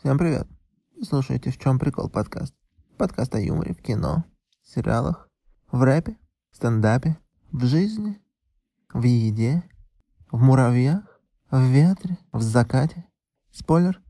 Всем привет! Вы слушаете «В чем прикол» подкаст. Подкаст о юморе в кино, сериалах, в рэпе, стендапе, в жизни, в еде, в муравьях, в ветре, в закате. Спойлер,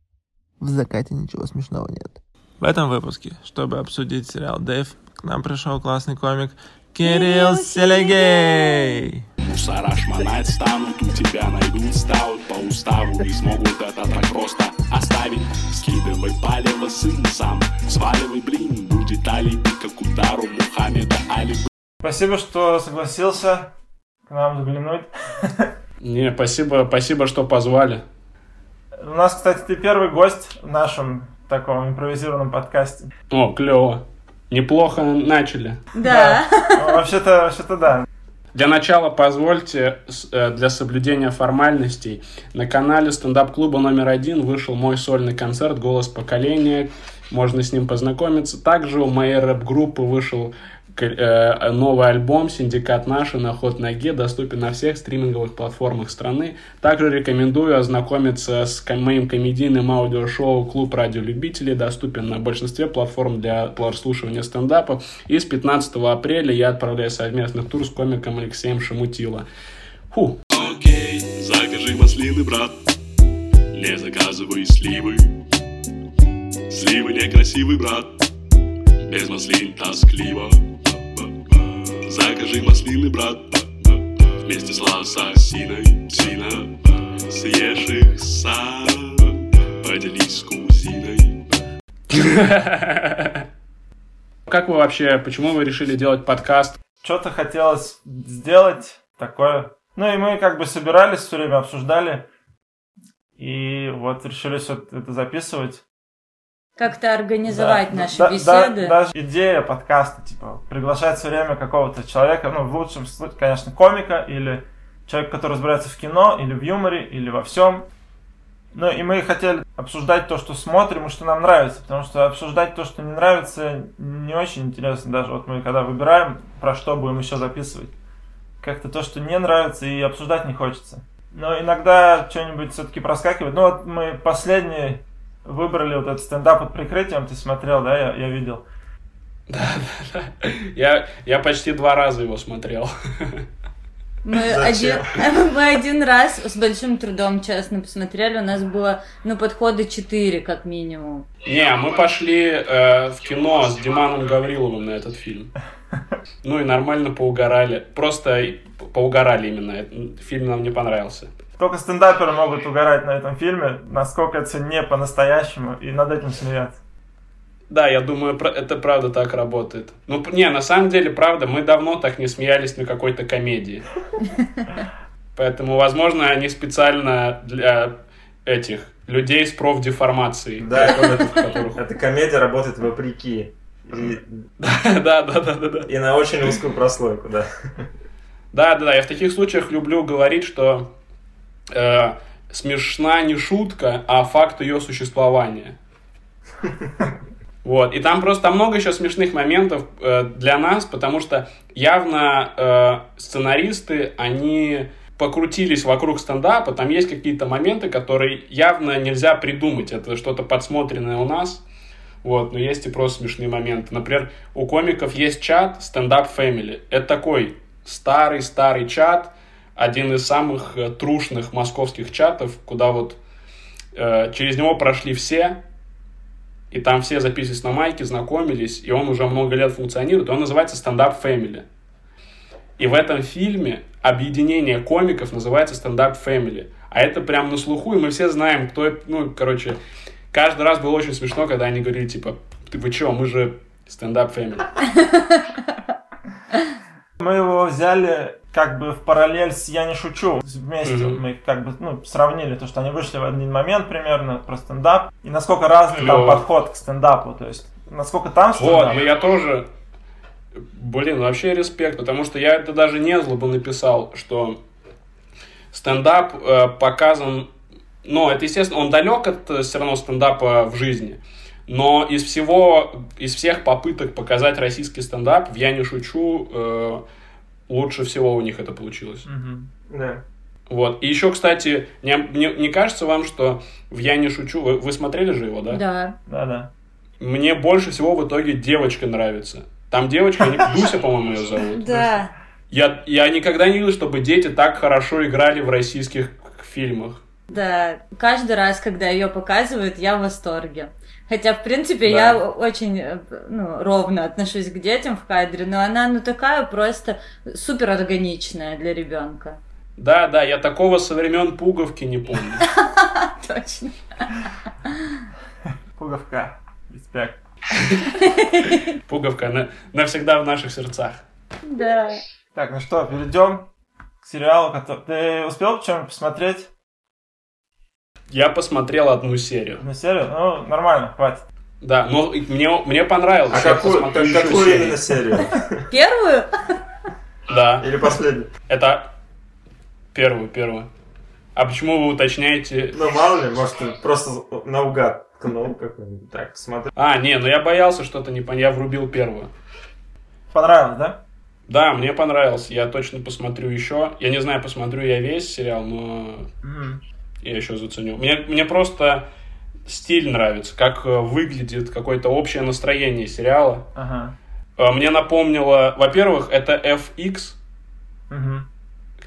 в закате ничего смешного нет. В этом выпуске, чтобы обсудить сериал «Дэйв», к нам пришел классный комик Кирилл Селегей. Мусора шмонать станут, у тебя найдут стаут по уставу Не смогут это так просто оставить Скидывай палево, сын сам, сваливай блин Будет алиби, как удару Мухаммеда Али Спасибо, что согласился к нам заглянуть. Не, спасибо, спасибо, что позвали. У нас, кстати, ты первый гость в нашем таком импровизированном подкасте. О, клево. Неплохо начали. Да. Ну, Вообще-то, вообще-то да. Для начала позвольте э, для соблюдения формальностей на канале стендап-клуба номер один вышел мой сольный концерт «Голос поколения». Можно с ним познакомиться. Также у моей рэп-группы вышел новый альбом «Синдикат наши» на ход ноги, доступен на всех стриминговых платформах страны. Также рекомендую ознакомиться с моим комедийным аудиошоу «Клуб радиолюбителей», доступен на большинстве платформ для прослушивания стендапа. И с 15 апреля я отправляюсь в совместный тур с комиком Алексеем Шамутило. Фу, Окей, закажи маслины, брат Не заказывай сливы Сливы некрасивый, брат Без маслин тоскливо Закажи маслины, брат Вместе с лососиной, сина Съешь их сам Поделись с кузиной Как вы вообще, почему вы решили делать подкаст? Что-то хотелось сделать такое. Ну и мы как бы собирались все время, обсуждали. И вот решили все это записывать. Как-то организовать Да, наши да- да- беседы. даже идея подкаста, типа, приглашать все время какого-то человека, ну, в лучшем случае, конечно, комика или человека, который разбирается в кино, или в юморе, или во всем. Ну, и мы хотели обсуждать то, что смотрим и что нам нравится, потому что обсуждать то, что не нравится, не очень интересно даже. Вот мы когда выбираем, про что будем еще записывать. Как-то то, что не нравится, и обсуждать не хочется. Но иногда что-нибудь все-таки проскакивает. Ну, вот мы последний выбрали вот этот стендап под прикрытием, ты смотрел, да, я, я видел. Я, я почти два раза его смотрел. Мы один, мы один раз с большим трудом, честно, посмотрели. У нас было, ну, подходы 4, как минимум. Не, мы пошли э, в кино с Диманом Гавриловым на этот фильм. Ну и нормально поугорали. Просто поугорали именно. Фильм нам не понравился. Только стендаперы могут угорать на этом фильме, насколько это не по-настоящему, и над этим смеяться. Да, я думаю, это правда так работает. Ну, не, на самом деле, правда, мы давно так не смеялись на какой-то комедии. Поэтому, возможно, они специально для этих людей с профдеформацией. Да. Эта комедия работает вопреки. Да, да, да, да, да. и на очень узкую прослойку, да. Да, да, да. Я в таких случаях люблю говорить, что э, смешна не шутка, а факт ее существования. Вот. И там просто много еще смешных моментов э, для нас, потому что явно э, сценаристы, они покрутились вокруг стендапа, там есть какие-то моменты, которые явно нельзя придумать, это что-то подсмотренное у нас, вот, но есть и просто смешные моменты. Например, у комиков есть чат Up Family. Это такой старый-старый чат, один из самых э, трушных московских чатов, куда вот э, через него прошли все, и там все записывались на майке, знакомились, и он уже много лет функционирует, он называется Up Family. И в этом фильме объединение комиков называется Up Family. А это прям на слуху, и мы все знаем, кто ну, короче, каждый раз было очень смешно, когда они говорили, типа, ты вы чё, мы же Up Family. Мы его взяли как бы в параллель с «Я не шучу». Вместе Мгм. мы как бы ну, сравнили то, что они вышли в один момент примерно про стендап, и насколько разный там Клёво. подход к стендапу, то есть насколько там Вот, стендап. ну я тоже, блин, вообще респект, потому что я это даже не зло бы написал, что стендап э, показан, ну, это, естественно, он далек от э, все равно стендапа в жизни, но из всего, из всех попыток показать российский стендап, «Я не шучу», э, лучше всего у них это получилось. Мгм. Да. Вот. И еще, кстати, не, не, не кажется вам, что в «Я не шучу», вы, вы смотрели же его, да? Да. Да-да. Мне больше всего в итоге девочка нравится. Там девочка, Дуся, по-моему, ее зовут. Да. Я, я никогда не видел, чтобы дети так хорошо играли в российских фильмах. Да, каждый раз, когда ее показывают, я в восторге. Хотя, в принципе, Да. я очень э, ну, ровно отношусь к детям в кадре, но она ну такая просто супер органичная для ребенка. Да, да, я такого со времен Пуговки не помню. Точно. Пуговка. Респект. Пуговка на- навсегда в наших сердцах. Да. Так, ну что, перейдем к сериалу, который... Ты успел что-нибудь посмотреть? Я посмотрел одну серию. Одну серию? Ну, нормально, хватит. Да, но и мне, мне понравилось. А Я какую, как- какую серию. именно серию? Первую? Да, Или последнюю? это первую, первую. А почему вы уточняете? Ну, мало ли, может, ты просто наугад ткнул какой-нибудь. Так, смотри. А, не, ну я боялся что-то не понять. Я врубил первую. Понравилось, да? Да, мне понравилось. Я точно посмотрю еще. Я не знаю, посмотрю я весь сериал, но Мгм. Я еще заценю. Мне, мне просто стиль нравится, как э, выглядит какое-то общее настроение сериала. Ага. Э, Мне напомнило, во-первых, это FX Мгм.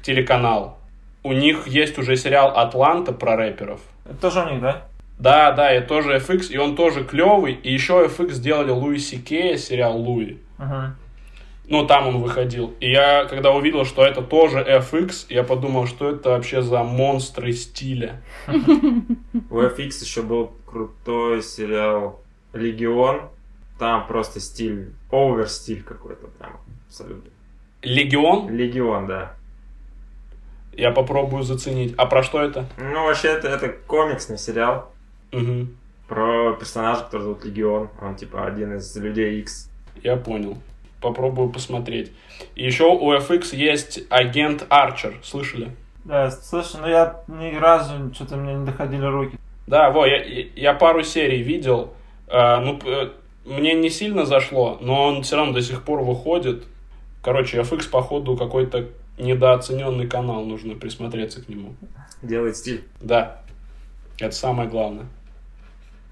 телеканал. У них есть уже сериал «Атланта» про рэперов. Это тоже у них, да? Да, да, это тоже FX, и он тоже клевый. И еще FX сделали Луи Сикея, сериал Луи. Мгм. Ну, там он выходил. И я, когда увидел, что это тоже FX, я подумал, что это вообще за монстры стиля. У FX еще был крутой сериал Легион. Там просто стиль, овер стиль какой-то прям, абсолютно. Легион, Легион, да. я попробую заценить. А про что это? Ну, вообще, это, это комиксный сериал Мгм, про персонажа, который зовут Легион. Он, типа, один из людей X. я понял. Попробую посмотреть. И еще у FX есть агент Арчер. Слышали? Да, слушай, ну я ни разу что-то мне не доходили руки. Да, во, я, я пару серий видел. А, ну, п- мне не сильно зашло, но он все равно до сих пор выходит. Короче, FX, походу, какой-то недооцененный канал, нужно присмотреться к нему. Делает стиль. Да, это самое главное.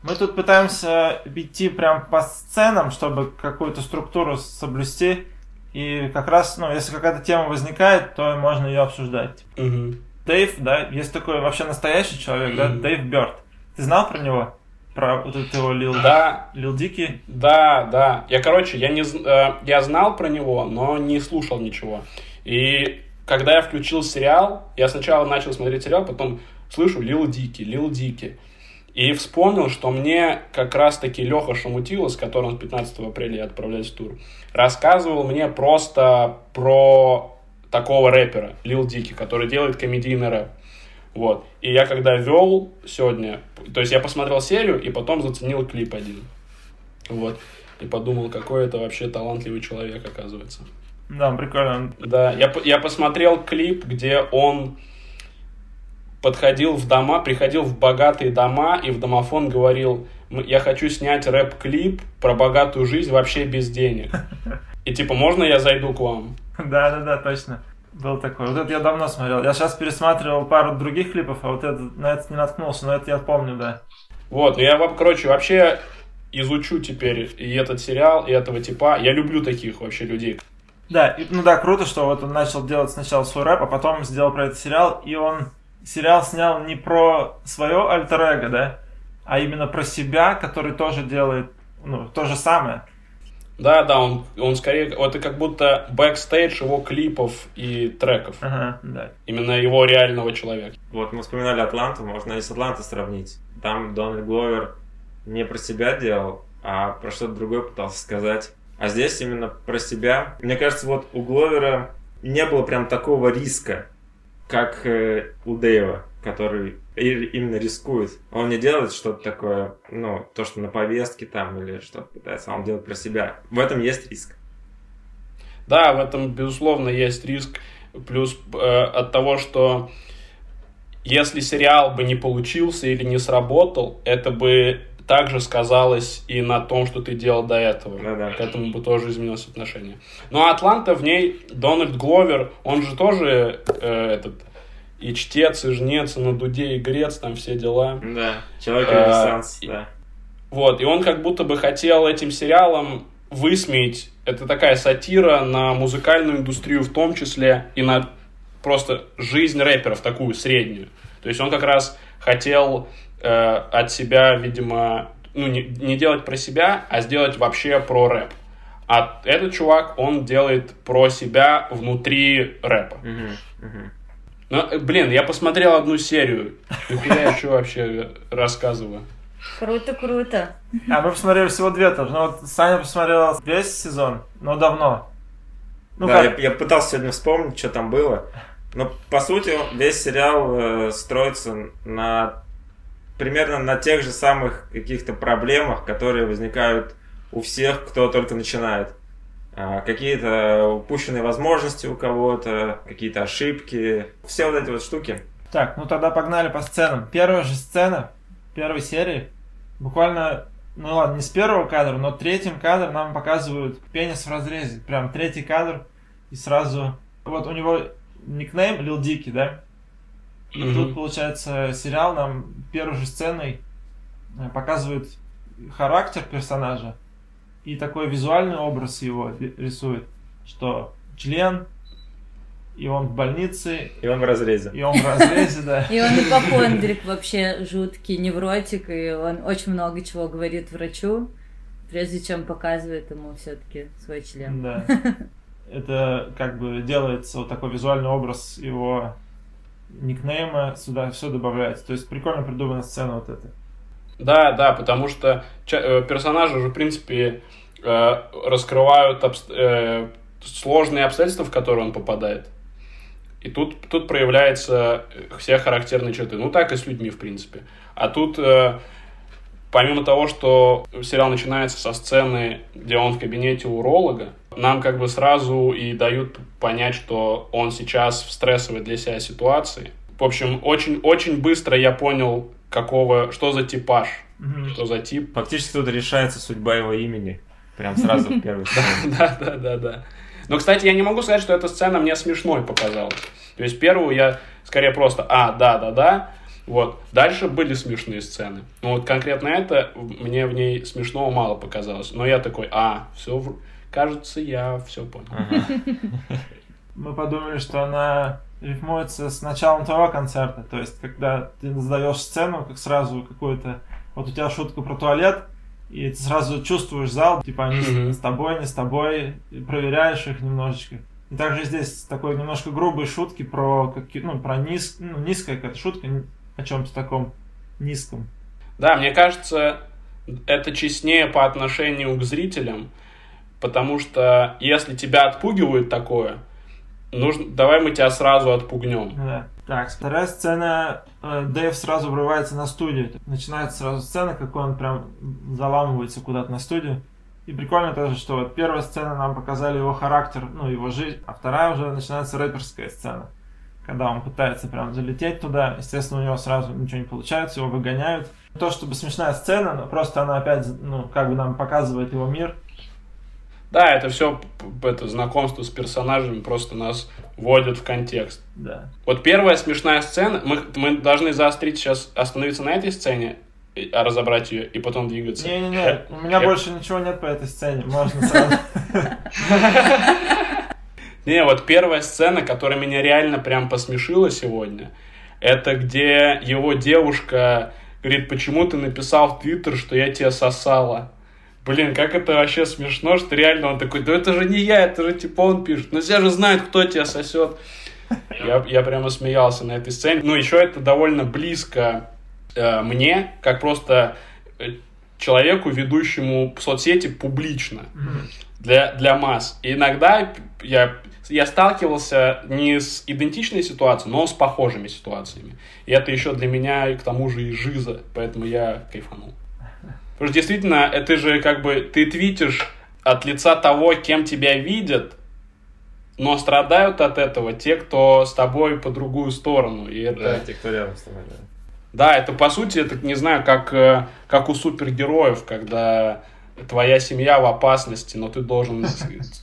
Мы тут пытаемся идти прям по сценам, чтобы какую-то структуру соблюсти. И как раз, ну, если какая-то тема возникает, то можно ее обсуждать. Мгм. Дэйв, да, есть такой вообще настоящий человек, да. Дэйв Бёрд. Ты знал про него? Про вот этого Лил, Да, Лил Дики? да, да. Я, короче, я, не, э, я знал про него, но не слушал ничего. И когда я включил сериал, я сначала начал смотреть сериал, потом слышу Лил Дики, Лил Дики. И вспомнил, что мне как раз-таки Леха Шамутила, с которым 15 апреля я отправляюсь в тур, рассказывал мне просто про такого рэпера, Лил Дики, который делает комедийный рэп. Вот. И я когда вел сегодня, то есть я посмотрел серию и потом заценил клип один. Вот. И подумал, какой это вообще талантливый человек, оказывается. Да, прикольно. Да, я, я посмотрел клип, где он подходил в дома, приходил в богатые дома и в домофон говорил, «М- я хочу снять рэп-клип про богатую жизнь вообще без денег. И типа, можно я зайду к вам? Да, да, да, точно. Был такой. Вот это я давно смотрел. Я сейчас пересматривал пару других клипов, а вот это, на это не наткнулся, но это я помню, да. Вот, ну я, вам, короче, вообще изучу теперь и этот сериал, и этого типа. Я люблю таких вообще людей. Да, и- ну да, круто, что вот он начал делать сначала свой рэп, а потом сделал про этот сериал, и он сериал снял не про свое альтер эго, да, а именно про себя, который тоже делает, ну, то же самое. Да, да, он, он скорее, вот это как будто бэкстейдж его клипов и треков. Ага, да. Именно его реального человека. Вот мы вспоминали Атланту, можно и с Атлантой сравнить. Там Дональд Гловер не про себя делал, а про что-то другое пытался сказать. А здесь именно про себя. Мне кажется, вот у Гловера не было прям такого риска, как э, у Дэйва, который именно рискует. Он не делает что-то такое, ну, то, что на повестке там или что-то пытается, а он делает про себя. В этом есть риск. Да, в этом, безусловно, есть риск. Плюс э, от того, что если сериал бы не получился или не сработал, это бы также сказалось и на том, что ты делал до этого. Да-да. К этому бы тоже изменилось отношение. Но Атланта в ней, Дональд Гловер, он же тоже э, этот и чтец, и жнец, и на дуде, и грец, там все дела. Да, человек А, ренессанс, и- да. Вот, и он как будто бы хотел этим сериалом высмеять, это такая сатира на музыкальную индустрию в том числе, и на просто жизнь рэперов, такую среднюю. То есть он как раз хотел э, от себя, видимо, ну, не, не делать про себя, а сделать вообще про рэп. А этот чувак, он делает про себя внутри рэпа. Мгм, мгм. Ну, э, блин, я посмотрел одну серию. Нихуя я что вообще рассказываю. Круто, круто. А мы посмотрели всего две тоже. Ну вот Саня посмотрел весь сезон, но давно. Ну да, как, я, я пытался сегодня вспомнить, что там было. Но по сути весь сериал э, строится на примерно на тех же самых каких-то проблемах, которые возникают у всех, кто только начинает. А, какие-то упущенные возможности у кого-то, какие-то ошибки, все вот эти вот штуки. Так, ну тогда погнали по сценам. Первая же сцена первой серии, буквально, ну ладно, не с первого кадра, но третьим кадр нам показывают пенис в разрезе. Прям третий кадр, и сразу... Вот у него никнейм Лил Дики, да? И Мгм. тут, получается, сериал нам первой же сценой э, показывает характер персонажа и такой визуальный образ его ри- рисует, что член, и он в больнице, И он в разрезе. и он в разрезе, да. И он ипохондрик вообще жуткий, невротик, и он очень много чего говорит врачу, прежде чем показывает ему все-таки свой член. Да. Это как бы делается вот такой визуальный образ его никнейма, сюда все добавляется. То есть прикольно придумана сцена вот эта. Да, да, потому что э, персонажи уже, в принципе, э, раскрывают э, сложные обстоятельства, в которые он попадает. И тут, тут проявляются все характерные черты. Ну, так и с людьми, в принципе. А тут, помимо того, что сериал начинается со сцены, где он в кабинете уролога, нам как бы сразу и дают понять, что он сейчас в стрессовой для себя ситуации. В общем, очень-очень быстро я понял, какого, что за типаж, Мгм. что за тип. Фактически тут решается судьба его имени. Прям сразу в сцене. Да, да, да, да. Но, кстати, я не могу сказать, что эта сцена мне смешной показалась. То есть первую я скорее просто, а, да, да, да. Вот. Дальше были смешные сцены. Но вот конкретно это, в- мне в ней смешного мало показалось. Но я такой, а, все, кажется, я все понял. Мы подумали, что она рифмуется с началом твоего концерта. То есть, когда ты задаешь сцену, как сразу какую-то... Вот у тебя шутка про туалет, и ты сразу чувствуешь зал, типа они с- тобой, не с тобой, и проверяешь их немножечко. И также здесь такой немножко грубые шутки про какие, ну, про низ, ну, низкая какая-то шутка о чем-то таком низком. Да, мне кажется, это честнее по отношению к зрителям, потому что если тебя отпугивают такое, нужно, давай мы тебя сразу отпугнем. Да. Так, вторая сцена, э, Дэйв сразу врывается на студию. Начинается сразу сцена, как он прям заламывается куда-то на студию. И прикольно тоже, что вот первая сцена нам показали его характер, ну, его жизнь, а вторая уже начинается рэперская сцена. Когда он пытается прям залететь туда, естественно, у него сразу ничего не получается, его выгоняют. Не То, чтобы смешная сцена, но просто она опять, ну, как бы нам показывает его мир. Да, это все это знакомство с персонажами просто нас вводит в контекст. Да. Вот первая смешная сцена, мы, мы должны заострить сейчас, остановиться на этой сцене, а разобрать ее, и потом двигаться. Не-не-не, у меня больше ничего нет по этой сцене, можно сразу. Не, вот первая сцена, которая меня реально прям посмешила сегодня, это где его девушка говорит, почему ты написал в Твиттер, что я тебя сосала? Блин, как это вообще смешно, что реально он такой, да это же не я, это же типа он пишет. Ну все же знают, кто тебя сосет. Я, я прямо смеялся на этой сцене. Ну, еще это довольно близко э, мне, как просто э, человеку, ведущему соцсети публично для, для масс. И иногда я, я сталкивался не с идентичной ситуацией, но с похожими ситуациями. И это еще для меня, и к тому же, и жиза, поэтому я кайфанул. Потому что действительно, это же как бы ты твитишь от лица того, кем тебя видят, но страдают от этого те, кто с тобой по другую сторону. И это, Да, те, кто рядом с тобой, да. да, это по сути, это не знаю, как, э, как у супергероев, когда твоя семья в опасности, но ты должен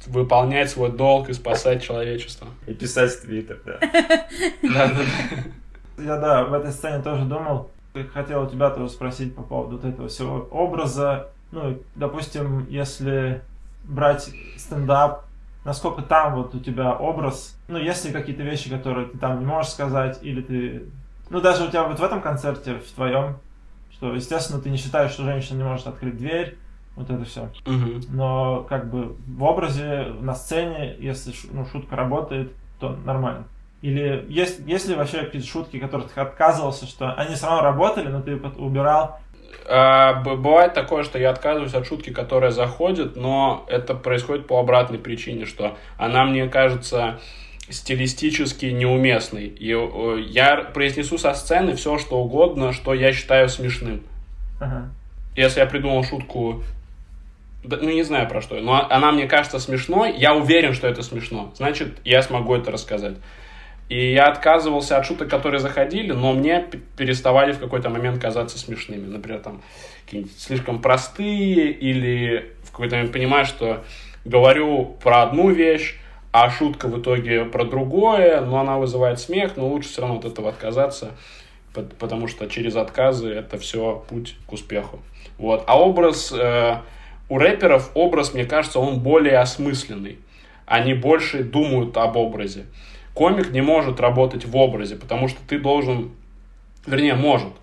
выполнять свой долг и спасать человечество. И писать в Твиттер, да. Да, да, Я, да, в этой сцене тоже думал. Хотел у тебя тоже спросить по поводу вот этого всего образа. Ну, допустим, если брать стендап, насколько там вот у тебя образ, ну, есть ли какие-то вещи, которые ты там не можешь сказать, или ты... Ну, даже у тебя вот в этом концерте, в твоем, что, естественно, ты не считаешь, что женщина не может открыть дверь, вот это все. Мгм. Но как бы в образе, на сцене, если ну, шутка работает, то нормально. Или есть, есть ли вообще какие-то шутки, которые ты отказывался, что они все равно работали, но ты убирал? А, бывает такое, что я отказываюсь от шутки, которая заходит, но это происходит по обратной причине, что она мне кажется стилистически неуместной. И я произнесу со сцены все, что угодно, что я считаю смешным. Ага. Если я придумал шутку, ну не знаю про что, но она мне кажется смешной, я уверен, что это смешно, значит, я смогу это рассказать. И я отказывался от шуток, которые заходили, но мне переставали в какой-то момент казаться смешными. Например, там какие-нибудь слишком простые, или в какой-то момент понимаю, что говорю про одну вещь, а шутка в итоге про другое, но она вызывает смех, но лучше все равно от этого отказаться, пот- потому что через отказы это все путь к успеху. Вот. А образ э, у рэперов образ, мне кажется, он более осмысленный. Они больше думают об образе. Комик не может работать в образе, потому что ты должен, вернее, может.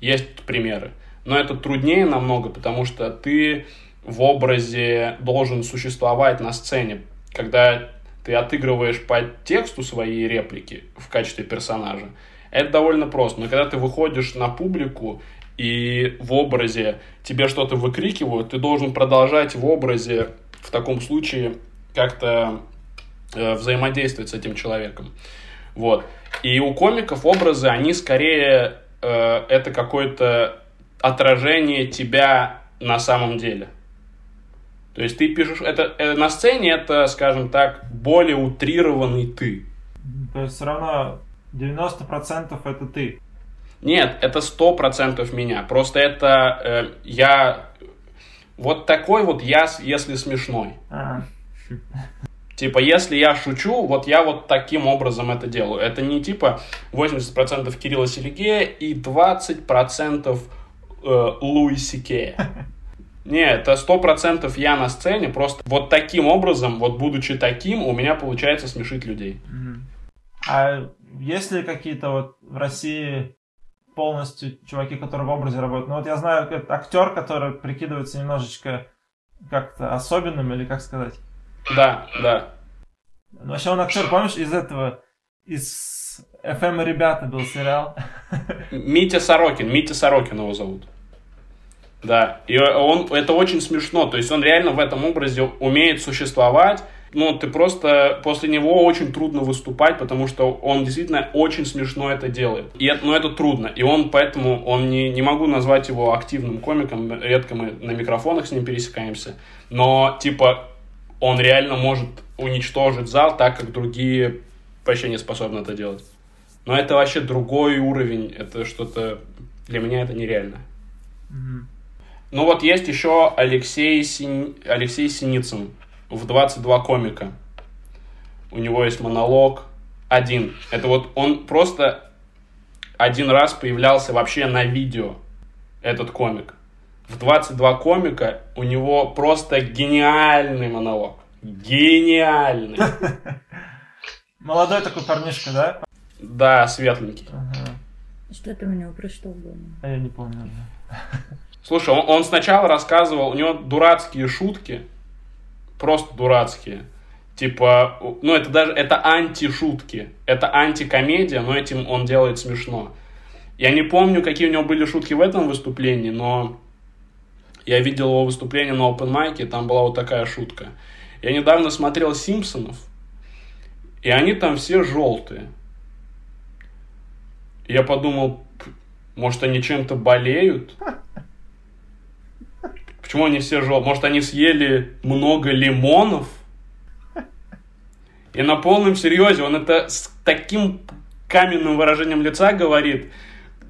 Есть примеры. Но это труднее намного, потому что ты в образе должен существовать на сцене. Когда ты отыгрываешь по тексту свои реплики в качестве персонажа, это довольно просто. Но когда ты выходишь на публику и в образе тебе что-то выкрикивают, ты должен продолжать в образе в таком случае как-то э, взаимодействовать с этим человеком. Вот. И у комиков образы, они скорее э, это какое-то отражение тебя на самом деле. То есть ты пишешь, это, э, на сцене это, скажем так, более утрированный ты. То есть все равно 90% это ты. Нет, это сто процентов меня. Просто это э, я вот такой вот я, если смешной. Ага. Типа, если я шучу, вот я вот таким образом это делаю. Это не типа 80% Кирилла Сергея и 20% э, Луи Сикея. Не, это 100% я на сцене, просто вот таким образом, вот будучи таким, у меня получается смешить людей. А есть ли какие-то вот в России полностью чуваки, которые в образе работают? Ну вот я знаю актер, который прикидывается немножечко как-то особенным, или как сказать. Да, да. Ну, вообще он актер, помнишь, из этого, из FM «Ребята» был сериал. Митя Сорокин, Митя Сорокин его зовут. Да, и он, это очень смешно, то есть он реально в этом образе умеет существовать, ну, ты просто, после него очень трудно выступать, потому что он действительно очень смешно это делает. И это, ну, это трудно, и он поэтому, он не, не могу назвать его активным комиком, редко мы на микрофонах с ним пересекаемся, но, типа, он реально может уничтожить зал так, как другие вообще не способны это делать. Но это вообще другой уровень, это что-то, для меня это нереально. Мгм. Ну вот есть еще Алексей, Син... Алексей Синицын в 22 комика. У него есть монолог один. Это вот он просто один раз появлялся вообще на видео, этот комик. В 22 комика у него просто гениальный монолог. Гениальный. Молодой такой парнишка, да? Да, светленький. Ага. Что там у него про что было? А я не помню. Слушай, он, он сначала рассказывал, у него дурацкие шутки, просто дурацкие. Типа, ну это даже, это антишутки, это антикомедия, но этим он делает смешно. Я не помню, какие у него были шутки в этом выступлении, но я видел его выступление на open mic, там была вот такая шутка. Я недавно смотрел «Симпсонов», и они там все желтые. И я подумал, «П- может, они чем-то болеют? Почему они все желтые? Может, они съели много лимонов? И на полном серьезе он это с таким каменным выражением лица говорит,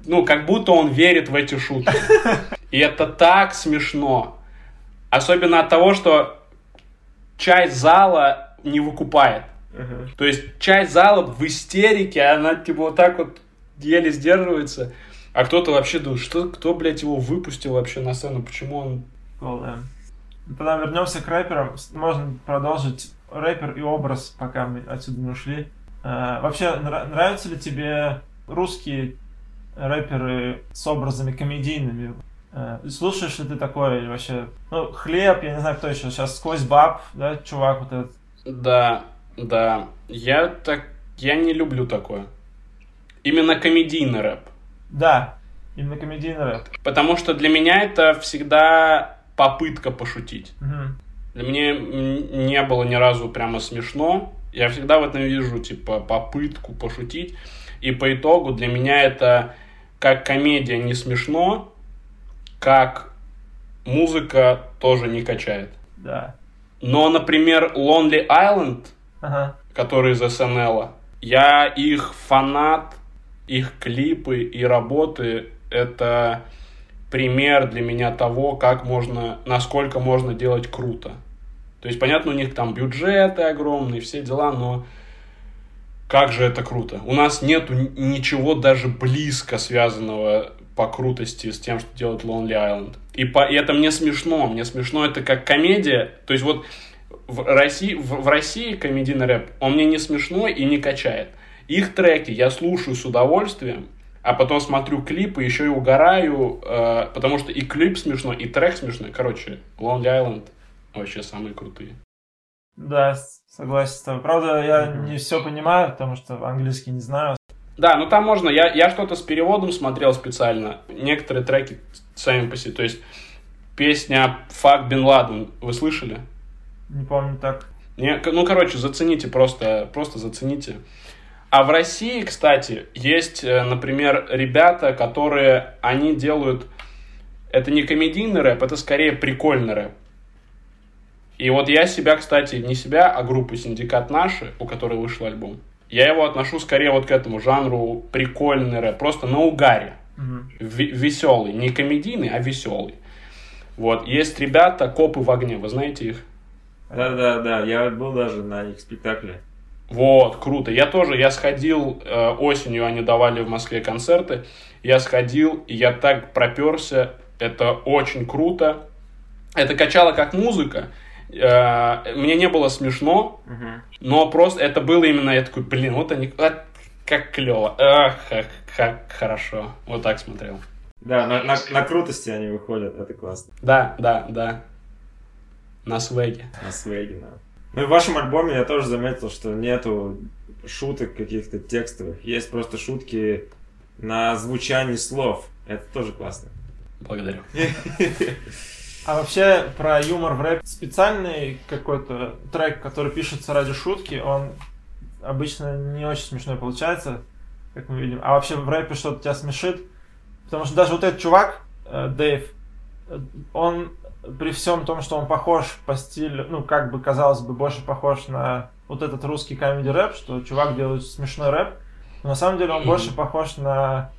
ну, как будто он верит в эти шутки. И это так смешно. Особенно от того, что часть зала не выкупает. Ага. То есть часть зала в истерике, она типа вот так вот еле сдерживается. А кто-то вообще думает, что, кто, блядь, его выпустил вообще на сцену, почему он... Прикол, да. Тогда вернемся к рэперам. Можно продолжить рэпер и образ, пока мы отсюда не ушли. А, вообще, нра- нравятся ли тебе русские рэперы с образами комедийными? А, слушаешь ли ты такое или вообще... Ну, Хлеб, я не знаю, кто еще сейчас, Сквозь баб, да, чувак вот этот. Да, да. Я так... Я не люблю такое. Именно комедийный рэп. Да, именно комедийный рэп. Потому что для меня это всегда попытка пошутить. Мгм. Для меня м, не было ни разу прямо смешно. Я всегда в этом вижу, типа, попытку пошутить. И по итогу для меня это как комедия не смешно, как музыка тоже не качает. Да. Но, например, Lonely Island, Ага. который из СНЛ, я их фанат, их клипы и работы, это пример для меня того, как можно, насколько можно делать круто. То есть, понятно, у них там бюджеты огромные, все дела, но как же это круто. У нас нету н- ничего даже близко связанного по крутости с тем, что делает Lonely Island. И, по, и это мне смешно. Мне смешно это как комедия. То есть вот в России, в, в России комедийный рэп, он мне не смешной и не качает. Их треки я слушаю с удовольствием, а потом смотрю клипы, еще и угораю, э, потому что и клип смешной, и трек смешной. Короче, Lonely Island вообще самые крутые. Да, согласен с тобой. Правда, я не все понимаю, потому что английский не знаю. Да, ну там можно. Я, я что-то с переводом смотрел специально. Некоторые треки сами по себе. То есть песня «Фак Бен Ладен» вы слышали? Не помню так. Не, ну, короче, зацените просто, просто зацените. А в России, кстати, есть, э, например, ребята, которые, они делают, это не комедийный рэп, это скорее прикольный рэп. И вот я себя, кстати, не себя, а группу «Синдикат Наши», у которой вышел альбом, я его отношу скорее вот к этому жанру прикольный рэп, просто на угаре. Мгм. веселый, не комедийный, а веселый. Вот, есть ребята, копы в огне, вы знаете их? Да-да-да, я был даже на их спектакле. Вот, круто. Я тоже, я сходил э, осенью, они давали в Москве концерты. Я сходил, и я так проперся. Это очень круто. Это качало как музыка. Э, мне не было смешно, Мгм. но просто это было именно, я такой, блин, вот они, а, как клево, ах, как, как хорошо. Вот так смотрел. Да, на, на, на крутости они выходят, это классно. Да, да, да. На свеге. На свеге, да. Ну и в вашем альбоме я тоже заметил, что нету шуток каких-то текстовых. Есть просто шутки на звучании слов. Это тоже классно. Благодарю. А вообще про юмор в рэпе специальный какой-то трек, который пишется ради шутки, он обычно не очень смешной получается, как мы видим. А вообще в рэпе что-то тебя смешит? Потому что даже вот этот чувак, э, Дэйв, э, он при всем том, что он похож по стилю, ну, как бы казалось бы, больше похож на вот этот русский комедий рэп, что чувак делает смешной рэп, но на самом деле он Мгм. больше похож на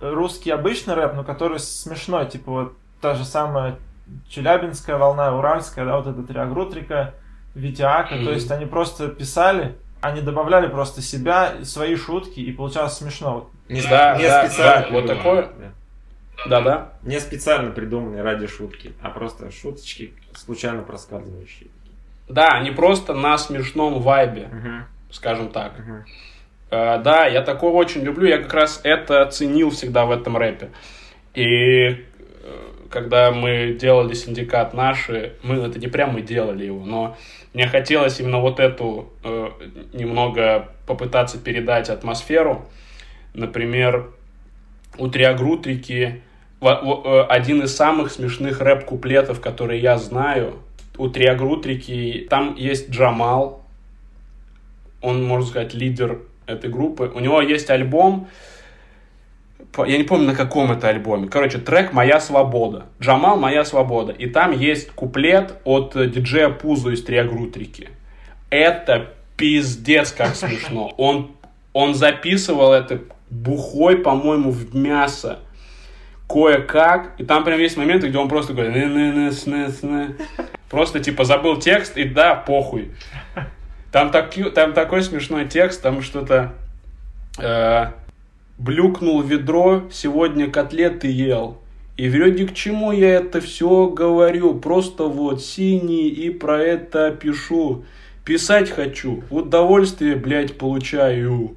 русский обычный рэп, но который смешной, типа вот та же самая Челябинская волна, Уральская, да, вот эта Триагрутрика, Витяка, Мгм. то есть они просто писали, они добавляли просто себя, свои шутки, и получалось смешно. Не, Да, не да, специально да, вот такое. да. Да-да. Не специально придуманные ради шутки, а просто шуточки, случайно проскальзывающие. Да, они просто на смешном вайбе, скажем так. Мгм. Э, да, я такое очень люблю, я как раз это ценил всегда в этом рэпе. И э, когда мы делали синдикат наши, мы это не прям мы делали его, но мне хотелось именно вот эту э, немного попытаться передать атмосферу. Например, у Триагрутрики э, один из самых смешных рэп-куплетов, которые я знаю. У Триагрутрики там есть Джамал, он, можно сказать, лидер этой группы. У него есть альбом, я не помню, на каком это альбоме. Короче, трек «Моя свобода». Джамал «Моя свобода». И там есть куплет от диджея Пузу из Триагрутрики. Это пиздец как смешно. Он, он записывал это бухой, по-моему, в мясо. кое-как. И там прям есть моменты, где он просто говорит «ны ны ны с ны с ны Просто типа забыл текст и да, похуй. Там, так, там такой смешной текст, там что-то... Э, Блюкнул ведро, сегодня котлеты ел. И вроде к чему я это все говорю, просто вот синий и про это пишу. Писать хочу, удовольствие, блядь, получаю.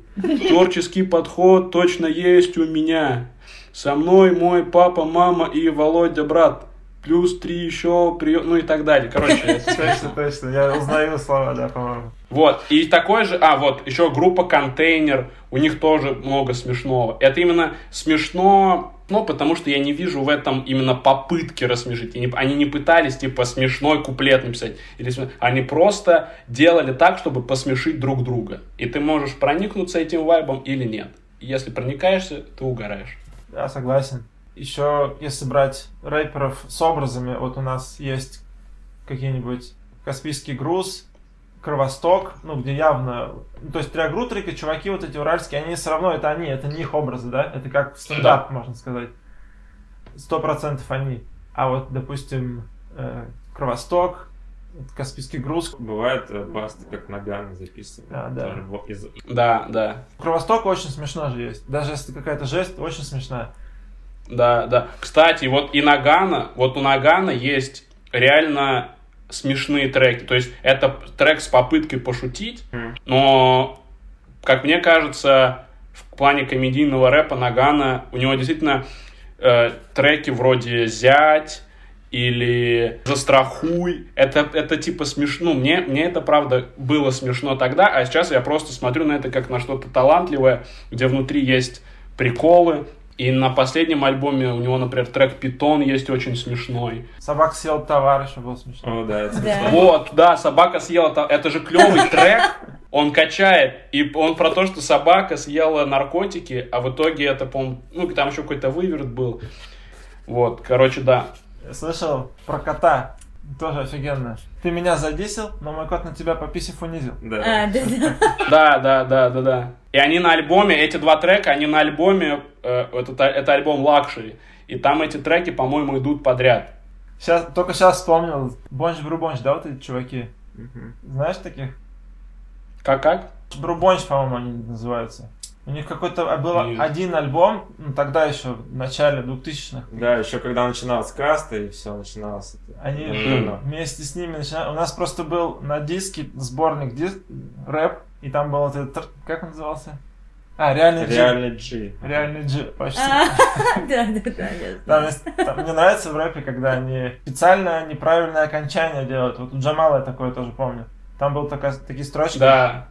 Творческий подход точно есть у меня. Со мной мой папа, мама и Володя, брат. Плюс три еще прием, ну и так далее. Короче. Точно, точно. Я узнаю слова, да, по-моему. Вот, и такой же, а, вот, еще группа «Контейнер», у них тоже много смешного. Это именно смешно, ну, потому что я не вижу в этом именно попытки рассмешить. Они, не пытались, типа, смешной куплет написать. Или, они просто делали так, чтобы посмешить друг друга. И ты можешь проникнуться этим вайбом или нет. Если проникаешься, ты угораешь. Да, согласен. Еще, если брать рэперов с образами, вот у нас есть какие-нибудь Каспийский груз, Кровосток, ну, где явно... Ну, то есть триагрутрики, чуваки вот эти уральские, они все равно, это они, это не их образы, да? Это как стендап, можно сказать. Сто процентов они. А вот, допустим, э, Кровосток, Каспийский груз. Бывает э, басты, как Наган записывают. А, да. Тоже из- Да, да. Кровосток очень смешно же есть. Даже если какая-то жесть, очень смешная. Да, да. Кстати, вот и Нагана, вот у Нагана есть реально смешные треки. То есть это трек с попыткой пошутить, Мгм. но, как мне кажется, в плане комедийного рэпа Нагана у него действительно э, треки вроде «Зять», или «Застрахуй». Это, это типа смешно. Ну, мне, мне это, правда, было смешно тогда, а сейчас я просто смотрю на это как на что-то талантливое, где внутри есть приколы. И на последнем альбоме у него, например, трек «Питон» есть очень смешной. Собак съел товар, еще был смешно. О, да, это Да. Вот, да, собака съела... та- Это же клевый трек, он качает. И он про то, что собака съела наркотики, а в итоге это, по-моему, ну, там еще какой-то выверт был. Вот, короче, да. Я слышал про кота. Тоже офигенно. Ты меня задиссил, но мой кот на тебя по писе унизил. Да. А, да, да. Да, да, да. И они на альбоме, эти два трека, они на альбоме, э, это, это альбом Luxury. И там эти треки, по-моему, идут подряд. Сейчас, только сейчас вспомнил. Бонч Брубонч, да, вот эти чуваки? Знаешь таких? Как-как? Брубонч, по-моему, они называются. У них какой-то а, был Нет. один альбом, ну, тогда еще, в начале 2000-х. Да, еще когда начиналась каста и все начиналось. это. Они Мгм. вместе с ними начинали. У нас просто был на диске сборник дис... рэп, и там был вот этот... Как он назывался? А, реальный Джи. Реальный G. Реальный Джи. Почти. А, Да, да, да, мне нравится в рэпе, когда они специально неправильное окончание делают. Вот у Джамала я такое тоже помню. Там был такая, такие строчки. Да.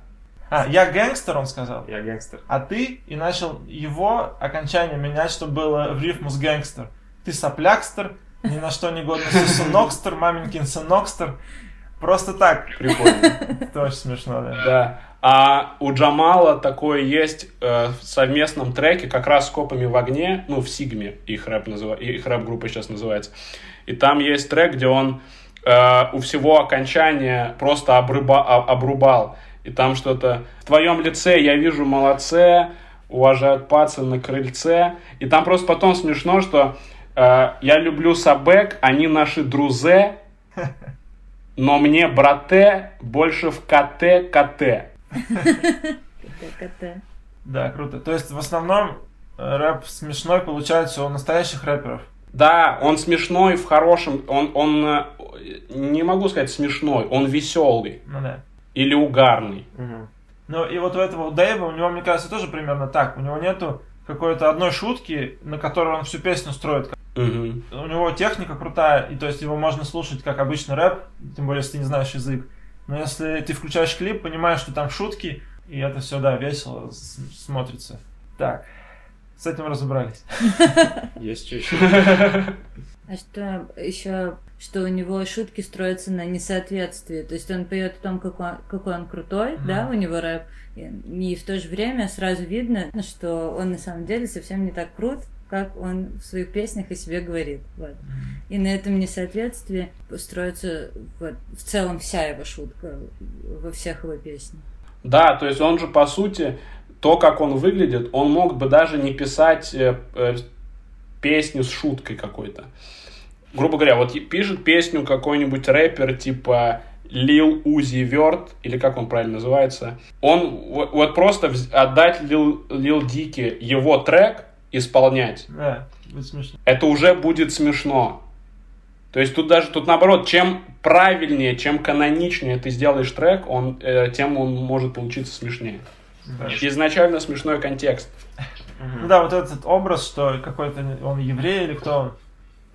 А, я гэнгстер, он сказал. Я гангстер. А ты и начал его окончание менять, чтобы было в рифму с гэнгстер. Ты соплякстер, ни на что не годный сынокстер, маменькин сынокстер. Просто так. Прикольно. Это очень смешно, да. Да. А у Джамала такое есть э, в совместном треке, как раз с копами в огне, ну, в Сигме их рэп, называ- их рэп-группа сейчас называется. И там есть трек, где он э, у всего окончания просто обрыба- а- обрубал. И там что-то «В твоем лице я вижу молодце, уважают пацы на крыльце». И там просто потом смешно, что э, «Я люблю Сабек, они наши друзе, но мне, брате, больше в КТ КТ». Это. Да, круто. То есть в основном э, рэп смешной получается у настоящих рэперов. Да, он смешной в хорошем, он, он э, не могу сказать смешной, он веселый Ну да. Или угарный. Мгм. Ну и вот у этого у Дэйва, у него, мне кажется, тоже примерно так. У него нету какой-то одной шутки, на которой он всю песню строит. Мгм. У него техника крутая, и то есть его можно слушать как обычный рэп, тем более, если ты не знаешь язык. Но если ты включаешь клип, понимаешь, что там шутки, и это все, да, весело смотрится. Так, с этим разобрались. Есть что еще? А что еще, что у него шутки строятся на несоответствии. То есть он поет о том, какой, какой он крутой, Мгм. да, у него рэп. И, и в то же время сразу видно, что он на самом деле совсем не так крут, как он в своих песнях о себе говорит. Вот. И на этом несоответствии строится вот, в целом вся его шутка во всех его песнях. Да, то есть он же по сути, то, как он выглядит, он мог бы даже не писать песни с шуткой какой-то. Грубо говоря, вот пишет песню какой-нибудь рэпер типа Лил Узи Верт, или как он правильно называется, он вот, вот просто отдать Лил, Лил Дике его трек исполнять, Да, будет смешно. это уже будет смешно. То есть тут даже, тут наоборот, чем правильнее, чем каноничнее ты сделаешь трек, он, э, тем он может получиться смешнее. Да. Изначально смешной контекст. Ну да, вот этот образ, что какой-то он еврей или кто он,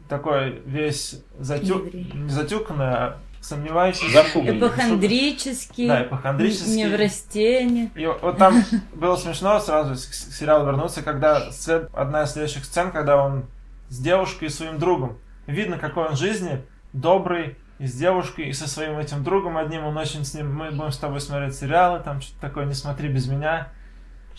такой весь затюк, Еврей. не затюканный, а сомневающийся. Зашуганный. Эпохондрический, Да, эпохондрический. неврастенник. И вот там было смешно сразу к сериалу вернуться, когда след- одна из следующих сцен, когда он с девушкой и своим другом. Видно, какой он в жизни, добрый, и с девушкой, и со своим этим другом одним, он очень с ним, мы будем с тобой смотреть сериалы, там что-то такое, не смотри без меня.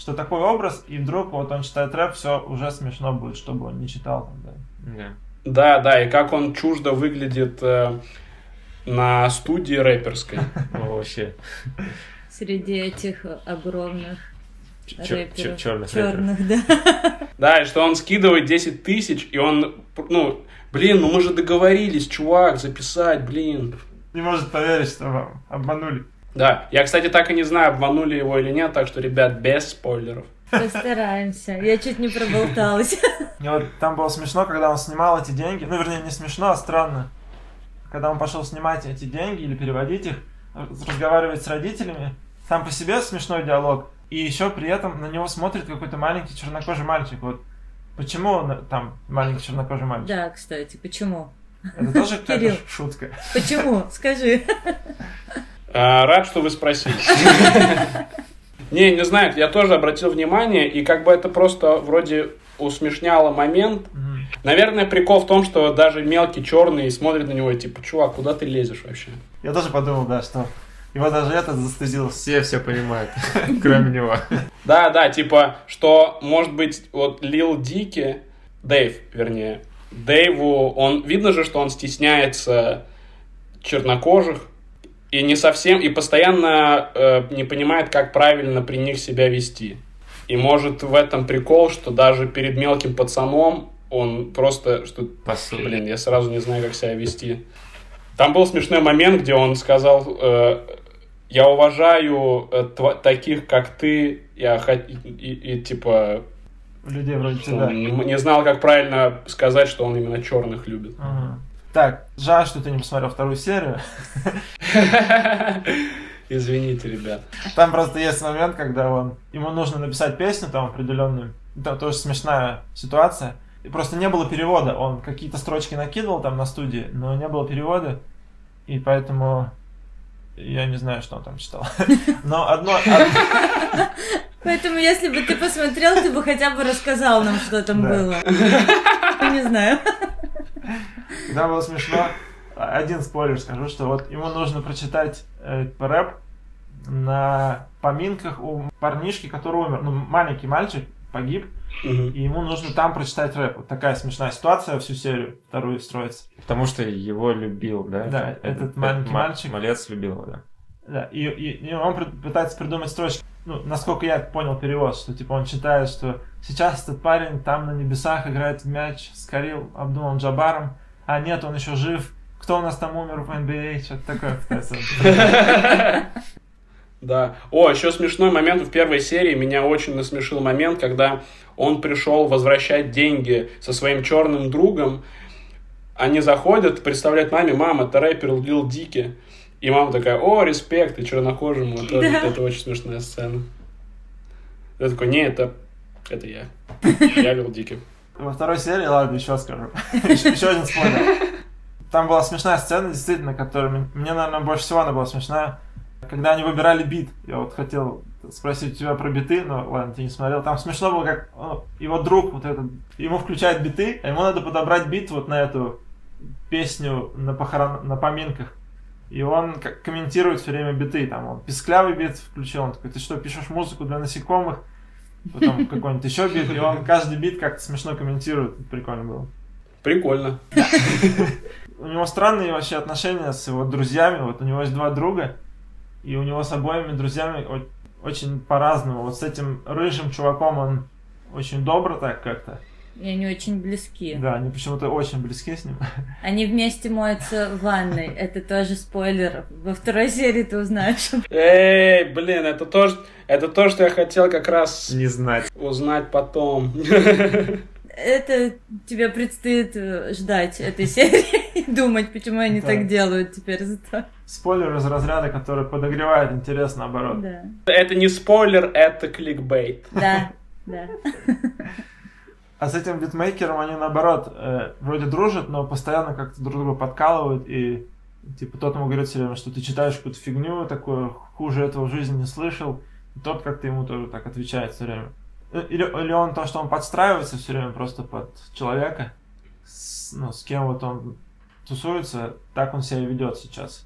Что такой образ, и вдруг вот он читает рэп, все уже смешно будет, чтобы он не читал там, да. Да. Да, да, и как он чуждо выглядит э, на студии рэперской. Вообще. Среди этих огромных рэперов. Черных черных, да. Да, и что он скидывает 10 тысяч, и он, ну, блин, ну мы же договорились, чувак, записать, блин. Не может поверить, что вам обманули. Да, я, кстати, так и не знаю, обманули его или нет, так что, ребят, без спойлеров. Постараемся. Я чуть не проболталась. Вот там было смешно, когда он снимал эти деньги. Ну, вернее, не смешно, а странно. Когда он пошел снимать эти деньги или переводить их, раз- разговаривать с родителями, сам по себе смешной диалог. И еще при этом на него смотрит какой-то маленький чернокожий мальчик. Вот почему он там маленький чернокожий мальчик? Да, кстати, почему? Это тоже какая-то шутка. Почему? Скажи. А, рад, что вы спросили. Не, не знаю, я тоже обратил внимание, и как бы это просто вроде усмешняло момент. Наверное, прикол в том, что даже мелкий черный смотрит на него и типа, чувак, куда ты лезешь вообще? Я тоже подумал, да, что его даже этот застыдился. Все все понимают, кроме него. Да, да, типа, что, может быть, вот Лил Дики, Дэйв, вернее, Дэйву, он, видно же, что он стесняется чернокожих, и не совсем, и постоянно э, не понимает, как правильно при них себя вести. И может в этом прикол, что даже перед мелким пацаном он просто, что, Посыл. блин, я сразу не знаю, как себя вести. Там был смешной момент, где он сказал, э, я уважаю э, таких, как ты, я хот- и, и- и, типа, Людей вроде тебя. не, не знал, как правильно сказать, что он именно черных любит. Ага. Так, жаль, что ты не посмотрел вторую серию. Извините, ребят. Там просто есть момент, когда он ему нужно написать песню там определенную. Это тоже смешная ситуация. И просто не было перевода. Он какие-то строчки накидывал там на студии, но не было перевода. И поэтому я не знаю, что он там читал. Но одно... од- Поэтому, если бы ты посмотрел, ты бы хотя бы рассказал нам, что там было. Не знаю. Когда было смешно, один спойлер скажу, что вот ему нужно прочитать э, рэп на поминках у парнишки, который умер. Ну, маленький мальчик погиб, Мгм. и ему нужно там прочитать рэп. Вот такая смешная ситуация всю серию, вторую строится. Потому что его любил, да? Да, этот маленький ма- мальчик. Малец любил его, да. Да, и, и, и он пытается придумать строчки. Ну, насколько я понял перевод, что типа он читает, что сейчас этот парень там на небесах играет в мяч с Карил Абдулом Джабаром, а нет, он еще жив. Кто у нас там умер в NBA? Что-то такое пытается. Да. О, еще смешной момент в первой серии. Меня очень насмешил момент, когда он пришел возвращать деньги со своим черным другом. Они заходят, представляют маме, мама, это рэпер Лил Дики. И мама такая, о, респект, и чернокожему. Это, Да. это очень смешная сцена. Я такой, не, это, это я. Я Лил Дики. Во второй серии, ладно, еще скажу. Еще, один спойлер. Там была смешная сцена, действительно, которая мне, наверное, больше всего она была смешная. Когда они выбирали бит, я вот хотел спросить у тебя про биты, но ладно, ты не смотрел. Там смешно было, как он- его друг вот этот, ему включает биты, а ему надо подобрать бит вот на эту песню на, похорон... на поминках. И он комментирует все время биты, там он писклявый бит включил, он такой, ты что, пишешь музыку для насекомых? Потом какой-нибудь еще бит, и он каждый бит как-то смешно комментирует, прикольно было. Прикольно. У него странные вообще отношения с его друзьями, вот у него есть два друга, и у него с обоими друзьями очень по-разному. Вот с этим рыжим чуваком он очень добро так как-то, И они очень близки. Да, они почему-то очень близки с ним. Они вместе моются в ванной. Это тоже спойлер. Во второй серии ты узнаешь. Эй, блин, это то, это то, что я хотел как раз Не знать. узнать потом. Это тебе предстоит э, ждать этой серии и думать, почему они Да. так делают теперь зато. Спойлер из разряда, который подогревает интерес наоборот. Да. Это не спойлер, это кликбейт. Да, да. А с этим битмейкером они наоборот э, вроде дружат, но постоянно как-то друг друга подкалывают и типа тот ему говорит все время, что ты читаешь какую-то фигню такую, хуже этого в жизни не слышал. И тот как-то ему тоже так отвечает все время. Э, Или, или он то, что он подстраивается все время просто под человека, с, ну, с кем вот он тусуется, так он себя и ведет сейчас.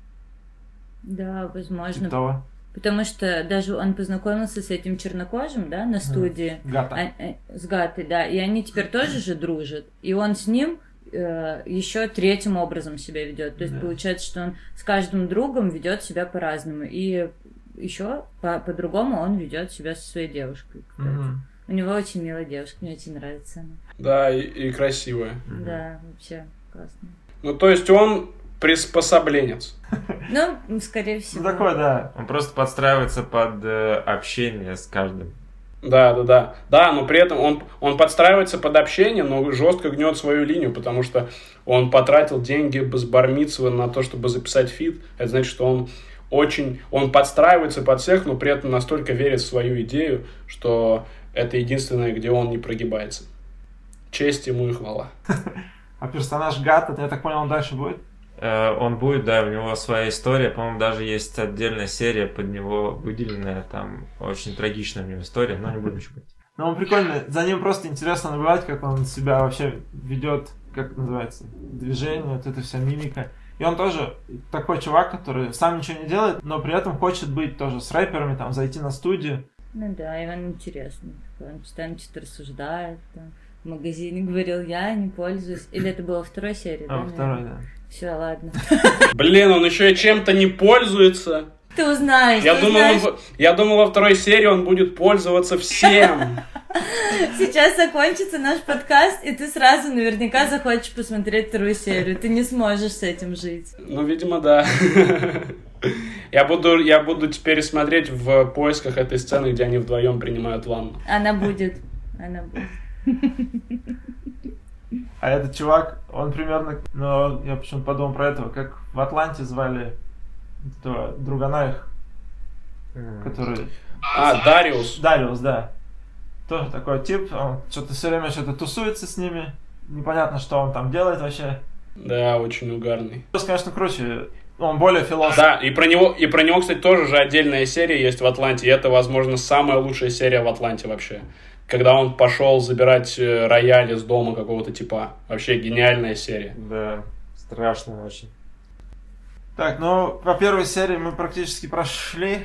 Да, Типа возможно. того. Потому что даже он познакомился с этим чернокожим, да, на студии. Гата. А- э, с Гатой, да. И они теперь тоже же дружат. И он с ним э, еще третьим образом себя ведет. То есть Да. получается, что он с каждым другом ведет себя по-разному. И еще по- по-другому он ведет себя со своей девушкой. кстати. Мгм. У него очень милая девушка, мне очень нравится она. Да, и, и красивая. Да, вообще классно. Ну, то есть он приспособленец. Ну, скорее Ну всего. такой, да. Он просто подстраивается под э, общение с каждым. Да, да, да. Да, но при этом он, он подстраивается под общение, но жестко гнет свою линию, потому что он потратил деньги с Бармитсова на то, чтобы записать фит. Это значит, что он очень... Он подстраивается под всех, но при этом настолько верит в свою идею, что это единственное, где он не прогибается. Честь ему и хвала. А персонаж Гата, я так понял, он дальше будет? Э, Он будет, да, у него своя история. По-моему, даже есть отдельная серия под него выделенная. Там очень трагичная у него история, но не будем говорить. Но он прикольный. За ним просто интересно наблюдать, как он себя вообще ведет, как это называется, движение, вот эта вся мимика. И он тоже такой чувак, который сам ничего не делает, но при этом хочет быть тоже с рэперами, там, зайти на студию. Ну да, и он интересный. Он постоянно что-то рассуждает. Там. В магазине говорил, я не пользуюсь. Или это было второй серии, А, да? второй, да. Все, ладно. Блин, он еще и чем-то не пользуется. Ты узнаешь, Я ты думал, он, узнаешь. в- я думал, во второй серии он будет пользоваться всем. Сейчас закончится наш подкаст, и ты сразу наверняка захочешь посмотреть вторую серию. Ты не сможешь с этим жить. Ну, видимо, да. Я буду, я буду теперь смотреть в поисках этой сцены, где они вдвоем принимают ванну. Она будет. Она будет. А этот чувак, он примерно, ну, я почему-то подумал про этого, как в Атланте звали этого другана их, который... А, Дариус. Дариус, да. Тоже такой тип, он что-то все время что-то тусуется с ними, непонятно, что он там делает вообще. Да, очень угарный. Просто, конечно, круче, он более философ. Да, и про него, и про него, кстати, тоже же отдельная серия есть в Атланте. И это, возможно, самая лучшая серия в Атланте вообще. Когда он пошел забирать э, рояль из дома какого-то типа. Вообще гениальная серия. Да, страшно очень. Так, ну, по первой серии мы практически прошли.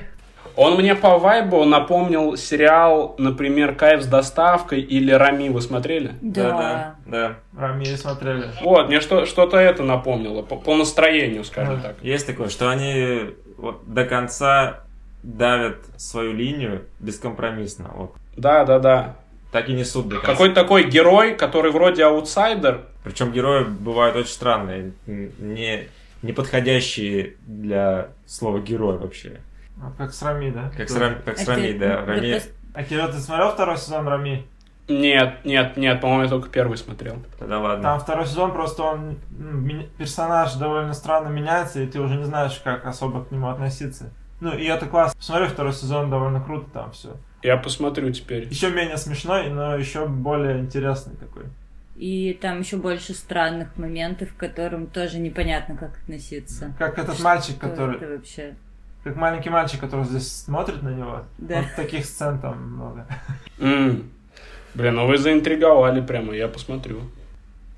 Он мне по вайбу напомнил сериал, например, «Кайф с доставкой» или «Рами». Вы смотрели? Да. да. Рамили смотрели. Вот, мне что, что-то это напомнило. По, по настроению, скажем Да. так. Есть такое, что они до конца давят свою линию бескомпромиссно. Вот. Да, да, да. Так и несут до конца. Какой-то такой герой, который вроде аутсайдер. Причем герои бывают очень странные, не, не подходящие для слова герой вообще. А, Как с Рами, да? Как с, Рам- как с А Рами, ты- да. Рами- просто- А Кирилл, ты смотрел второй сезон Рами? Нет, нет, нет, по-моему, я только первый смотрел. Тогда ладно. Там второй сезон просто он персонаж довольно странно меняется, и ты уже не знаешь, как особо к нему относиться. Ну, и это классно. Посмотри, второй сезон довольно круто там все. Я посмотрю теперь. Еще менее смешной, но еще более интересный такой. И там еще больше странных моментов, к которым тоже непонятно, как относиться. Как этот мальчик, Что который... это вообще? Как маленький мальчик, который здесь смотрит на него. Да. Вот таких сцен там много. Блин, ну вы заинтриговали прямо, я посмотрю.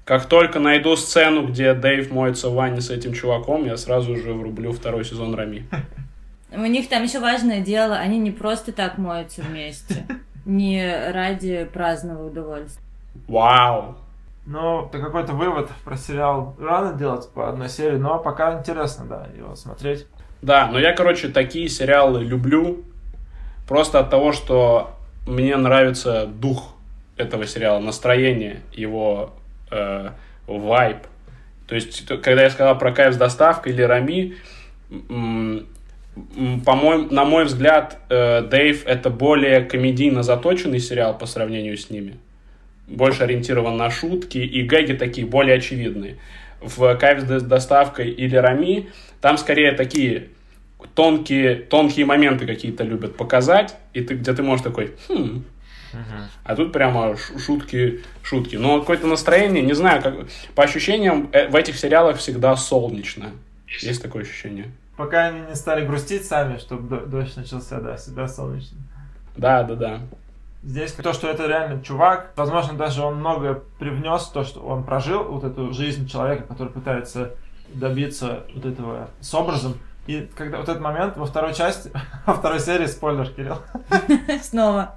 Как только найду сцену, где Дэйв моется в ванне с этим чуваком, я сразу же врублю второй сезон Рами. У них там еще важное дело, они не просто так моются вместе. Не ради праздного удовольствия. Вау! Ну, это какой-то вывод про сериал рано делать по одной серии, но пока интересно, да, его смотреть. Да, но я, короче, такие сериалы люблю. Просто от того, что мне нравится дух этого сериала, настроение, его э, вайб. То есть, когда я сказал про кайф с доставкой или Рами, м, м, по-моему, на мой взгляд, э, Дэйв это более комедийно заточенный сериал по сравнению с ними. Больше ориентирован на шутки, и гэги такие более очевидные. В кайф с до- доставкой или Рами там скорее такие тонкие, тонкие моменты какие-то любят показать, и ты, где ты можешь такой, хм, а тут прямо шутки, шутки. Но какое-то настроение, не знаю, как, по ощущениям, э, в этих сериалах всегда солнечно. Есть такое ощущение? Пока они не стали грустить сами, чтобы дождь начался, да, всегда солнечно. Да, да, да. Здесь то, что это реально чувак, возможно, даже он многое привнес, то, что он прожил вот эту жизнь человека, который пытается добиться вот этого с образом. И когда вот этот момент во второй части, во второй серии, спойлер, Кирилл, Снова.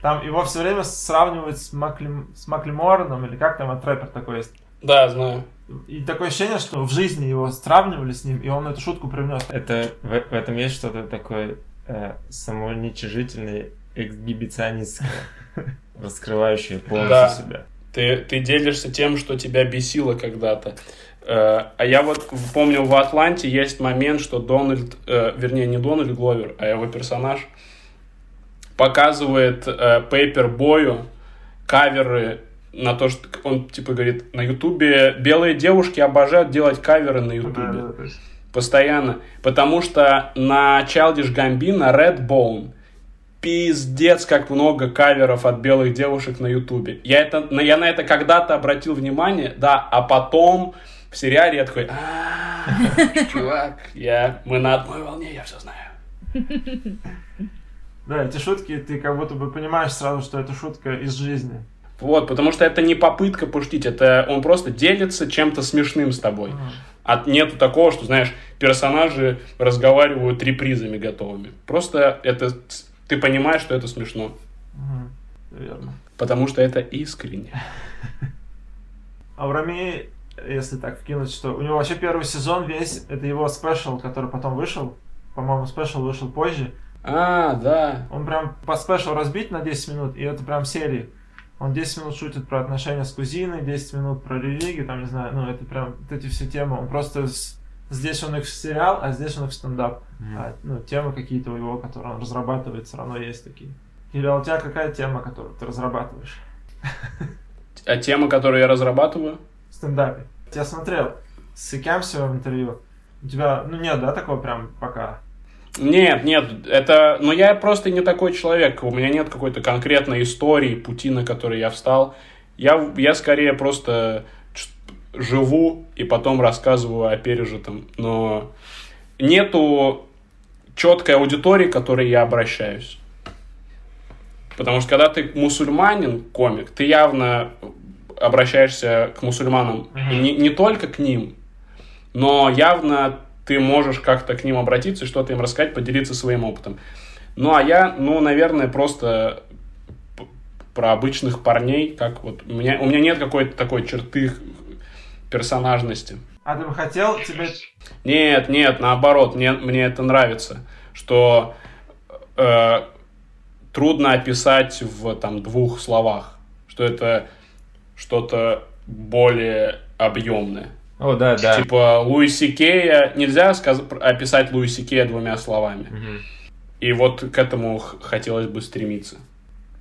там его все время сравнивают с, Макли, с Маклимораном, или как там, от рэпер такой есть. Да, знаю. И такое ощущение, что в жизни его сравнивали с ним, и он эту шутку привнес. Это в, в этом есть что-то такое э, самоуничижительное, эксгибиционистское, раскрывающее полностью Да. себя. Ты, ты делишься тем, что тебя бесило когда-то. Э, а я вот помню, в Атланте есть момент, что Дональд, э, вернее, не Дональд Гловер, а его персонаж показывает э, Пейпербою каверы на то, что он типа говорит, на Ютубе белые девушки обожают делать каверы на Ютубе. да, Постоянно. Потому что на Childish Gambino Redbone пиздец, как много каверов от белых девушек на Ютубе. Я, это, на- я на это когда-то обратил внимание, да, а потом в сериале я такой, «А, чувак, я, мы на одной волне, я все знаю. Да, эти шутки, ты как будто бы понимаешь сразу, что это шутка из жизни. Вот, потому что это не попытка пошутить, это он просто делится чем-то смешным с тобой. А нету такого, что, знаешь, персонажи разговаривают репризами готовыми. Просто это ты понимаешь, что это смешно. Верно. Потому что это искренне. А у Рами, если так вкинуть, что у него вообще первый сезон весь, это его special, который потом вышел. По-моему, special вышел позже. А, да. Он прям по special разбить на 10 минут, и это прям серии. Он 10 минут шутит про отношения с кузиной, 10 минут про религию, там, не знаю, ну, это прям вот эти все темы. Он просто с- здесь он их в сериал, а здесь он их в стендап. А, ну, темы какие-то у него, которые он разрабатывает, все равно есть такие. Или у тебя какая тема, которую ты разрабатываешь А тема, которую я разрабатываю? в стендапе? Я смотрел с Кемсио интервью. У тебя, ну, нет, да, такого прям пока? Нет, нет, это... Но я просто не такой человек. У меня нет какой-то конкретной истории, пути, на который я встал. Я, я скорее просто живу и потом рассказываю о пережитом. Но нету четкой аудитории, к которой я обращаюсь. Потому что когда ты мусульманин, комик, ты явно обращаешься к мусульманам. И не, не только к ним, но явно ты можешь как-то к ним обратиться что-то им рассказать, поделиться своим опытом. Ну, а я, ну, наверное, просто про обычных парней, как вот у меня, у меня нет какой-то такой черты персонажности. А ты бы хотел тебе... Нет, нет, наоборот, мне, мне это нравится, что э, трудно описать в там двух словах, что это что-то более объемное. О, да, да. Типа Луиси Кея, нельзя сказ- описать Луиси Кея двумя словами. Мгм. И вот к этому х- хотелось бы стремиться.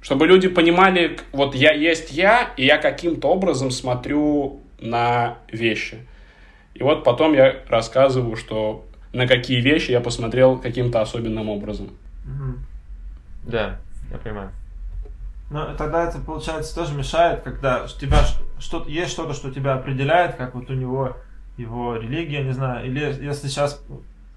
Чтобы люди понимали, вот я есть я, и я каким-то образом смотрю на вещи. И вот потом я рассказываю, что на какие вещи я посмотрел каким-то особенным образом. Мгм. Да, я понимаю. Но тогда это, получается, тоже мешает, когда у тебя что есть что-то, что тебя определяет, как вот у него его религия, не знаю, или если сейчас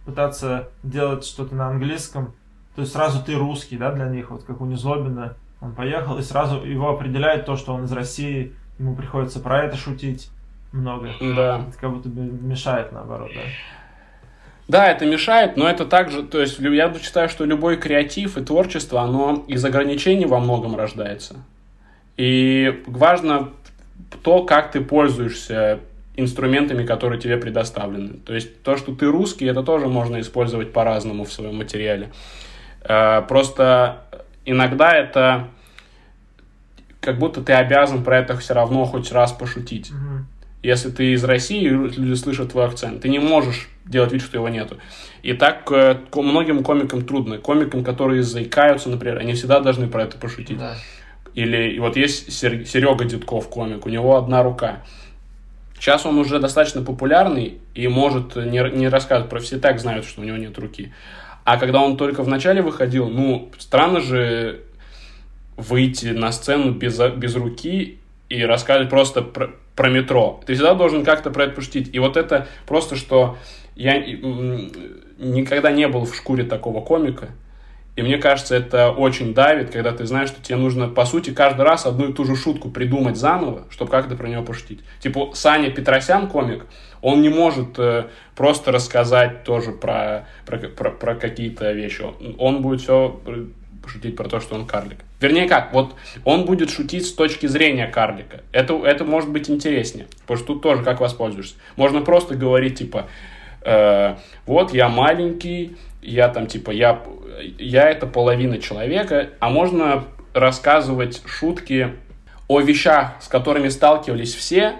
пытаться делать что-то на английском, то есть сразу ты русский, да, для них, вот как у Незлобина, он поехал, и сразу его определяет то, что он из России, ему приходится про это шутить много. Да. Это как будто бы мешает, наоборот, да. Да, это мешает, но это также, то есть я считаю, что любой креатив и творчество, оно из ограничений во многом рождается. И важно то, как ты пользуешься инструментами, которые тебе предоставлены. То есть то, что ты русский, это тоже можно использовать по-разному в своем материале. Э, Просто иногда это как будто ты обязан про это все равно хоть раз пошутить. Мгм. Если ты из России, люди слышат твой акцент, ты не можешь делать вид, что его нету. И так э, многим комикам трудно. Комикам, которые заикаются, например, они всегда должны про это пошутить. Да. Или вот есть Серега Дедков комик, у него одна рука. Сейчас он уже достаточно популярный и может не, не рассказывать про все так знают, что у него нет руки. А когда он только в начале выходил, ну, странно же выйти на сцену без, без руки и рассказывать просто про, про метро. Ты всегда должен как-то про это пошутить. И вот это просто, что я никогда не был в шкуре такого комика. И мне кажется, это очень давит, когда ты знаешь, что тебе нужно, по сути, каждый раз одну и ту же шутку придумать заново, чтобы как-то про него пошутить. Типа Саня Петросян, комик, он не может э, просто рассказать тоже про, про, про, про какие-то вещи. Он будет все шутить про то, что он карлик. Вернее как, вот он будет шутить с точки зрения карлика. Это, это может быть интереснее, потому что тут тоже как воспользуешься. Можно просто говорить, типа, э, вот я маленький, я там, типа, я, я это половина человека, а можно рассказывать шутки о вещах, с которыми сталкивались все,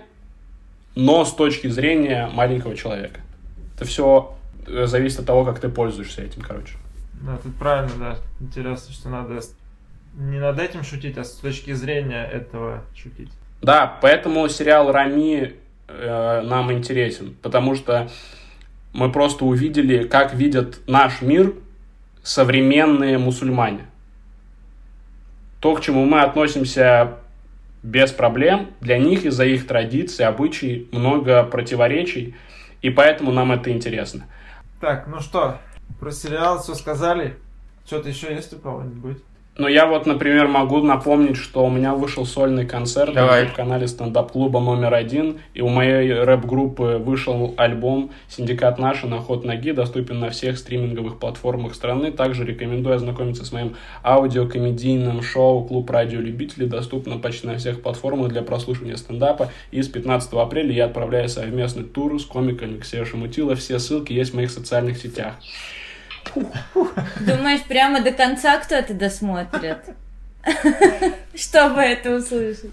но с точки зрения маленького человека. Это все зависит от того, как ты пользуешься этим, короче. Да, тут правильно, да. Интересно, что надо не над этим шутить, а с точки зрения этого шутить. Да, поэтому сериал Рами э, нам интересен, потому что мы просто увидели, как видят наш мир современные мусульмане. То, к чему мы относимся без проблем, для них из-за их традиций, обычаи много противоречий, и поэтому нам это интересно. Так, ну что, про сериал все сказали. Что-то еще есть у кого-нибудь? Ну, я вот, например, могу напомнить, что у меня вышел сольный концерт Давай. на канале стендап-клуба номер один, и у моей рэп-группы вышел альбом «Синдикат наши» на ход ноги, доступен на всех стриминговых платформах страны. Также рекомендую ознакомиться с моим аудиокомедийным шоу «Клуб радиолюбителей», доступно почти на всех платформах для прослушивания стендапа. И с 15 апреля я отправляю совместный тур с комиком Алексеем Шамутило. Все ссылки есть в моих социальных сетях. Думаешь, прямо до конца кто-то досмотрит? Чтобы это услышать.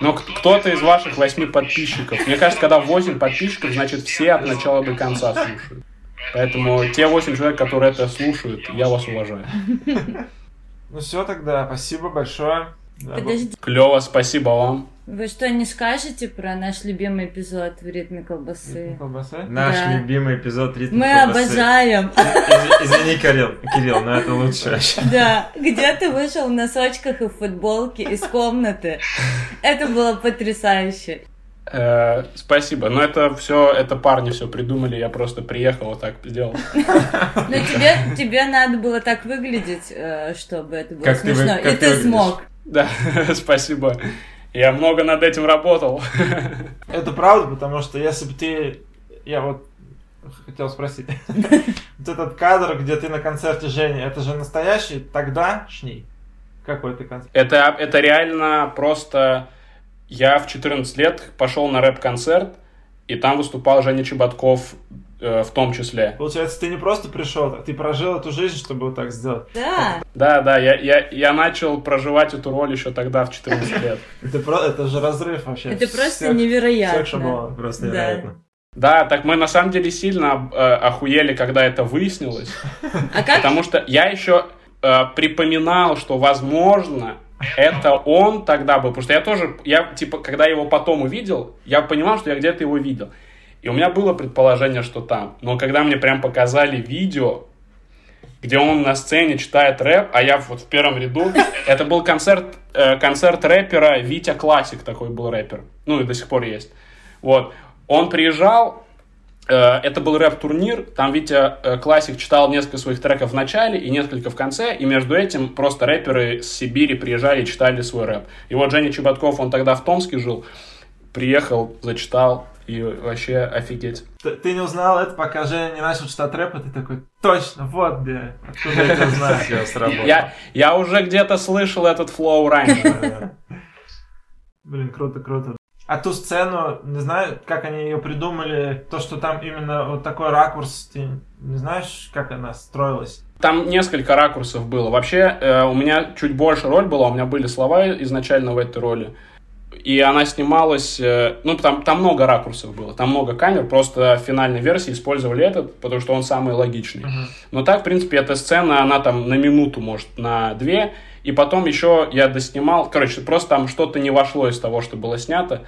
К- кто-то из ваших восьми подписчиков. Мне кажется, когда 8 подписчиков, значит все от начала до конца слушают. Поэтому те 8 человек, которые это слушают, я вас уважаю. Ну все тогда, спасибо большое. Подожди, Клево, спасибо вам. Вы что, не скажете про наш любимый эпизод в ритме колбасы? колбасы. Наш Да. любимый эпизод ритм Мы колбасы. обожаем. Из- Извини, Кирилл, Кирилл, но это лучше вообще. Да, где ты вышел в носочках и в футболке из комнаты. Это было потрясающе. Э, спасибо. Но это все, это парни все придумали, я просто приехал вот так сделал. Но тебе, тебе надо было так выглядеть, э, чтобы это было смешно. И ты смог. Да, спасибо. Я много над этим работал. Это правда, потому что если бы ты... Я вот хотел спросить. Вот этот кадр, где ты на концерте Жени, это же настоящий тогдашний? Какой ты концерт? Это, это реально просто... Я в 14 лет пошел на рэп-концерт, и там выступал Женя Чеботков э, в том числе. Получается, ты не просто пришел, а ты прожил эту жизнь, чтобы вот так сделать. Да. Да, да, я, я, я начал проживать эту роль еще тогда, в 14 лет. Это, про- это же разрыв вообще. Это просто всех- невероятно. всех шаблонов. Просто Да. невероятно. Да, так мы на самом деле сильно э, охуели, когда это выяснилось. А как Потому что я еще э, припоминал, что, возможно, это он тогда был. Потому что я тоже, я, типа, когда его потом увидел, я понимал, что я где-то его видел. И у меня было предположение, что там. Но когда мне прям показали видео, где он на сцене читает рэп, а я вот в первом ряду, это был концерт, э, концерт рэпера Витя Классик, такой был рэпер. Ну и до сих пор есть. Вот. Он приезжал, э, это был рэп-турнир, там Витя э, Классик читал несколько своих треков в начале и несколько в конце, и между этим просто рэперы с Сибири приезжали и читали свой рэп. И вот Женя Чеботков, он тогда в Томске жил, приехал, зачитал, и вообще офигеть. Ты, ты не узнал это, пока Женя не начал читать рэп, и ты такой, точно, вот где, откуда я тебя знаю. Все сработало. Я, я уже где-то слышал этот flow раньше. Блин, круто, круто. А ту сцену, не знаю, как они ее придумали, то, что там именно вот такой ракурс, ты не знаешь, как она строилась? Там несколько ракурсов было. Вообще, э, у меня чуть больше роль была, у меня были слова изначально в этой роли. И она снималась, э, ну, там, там много ракурсов было, там много камер, просто в финальной версии использовали этот, потому что он самый логичный. Мгм. Но так, в принципе, эта сцена, она там на минуту, может, на две, и потом еще я доснимал, короче, просто там что-то не вошло из того, что было снято.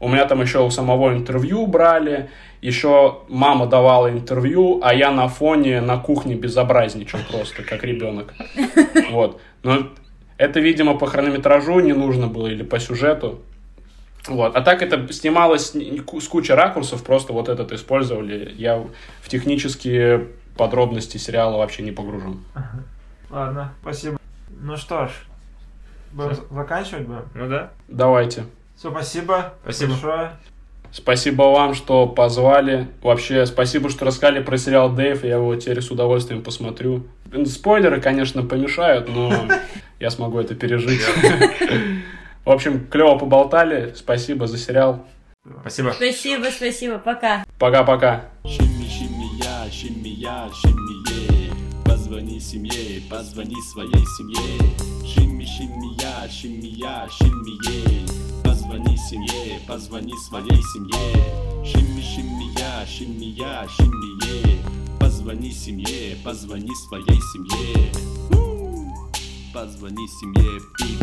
У меня там еще у самого интервью брали, еще мама давала интервью, а я на фоне на кухне безобразничал просто, как ребенок. Вот. Но это, видимо, по хронометражу не нужно было или по сюжету. Вот. А так это снималось с кучей ракурсов, просто вот этот использовали. Я в технические подробности сериала вообще не погружен. Ладно, спасибо. Ну что ж, будем заканчивать будем? Ну да. Давайте. Все, спасибо. Спасибо. Большое. Спасибо вам, что позвали. Вообще, спасибо, что рассказали про сериал Дэйв. Я его теперь с удовольствием посмотрю. Спойлеры, конечно, помешают, но я смогу это пережить. В общем, клево поболтали. Спасибо за сериал. Спасибо. Спасибо, спасибо, пока. Пока-пока. Позвони семье, позвони своей семье. Шими, шими я, шими я, шими ей. Позвони семье, позвони своей семье. Шими, шими я, шими я, шими ей. Позвони семье, позвони своей семье. Позвони семье, пидор.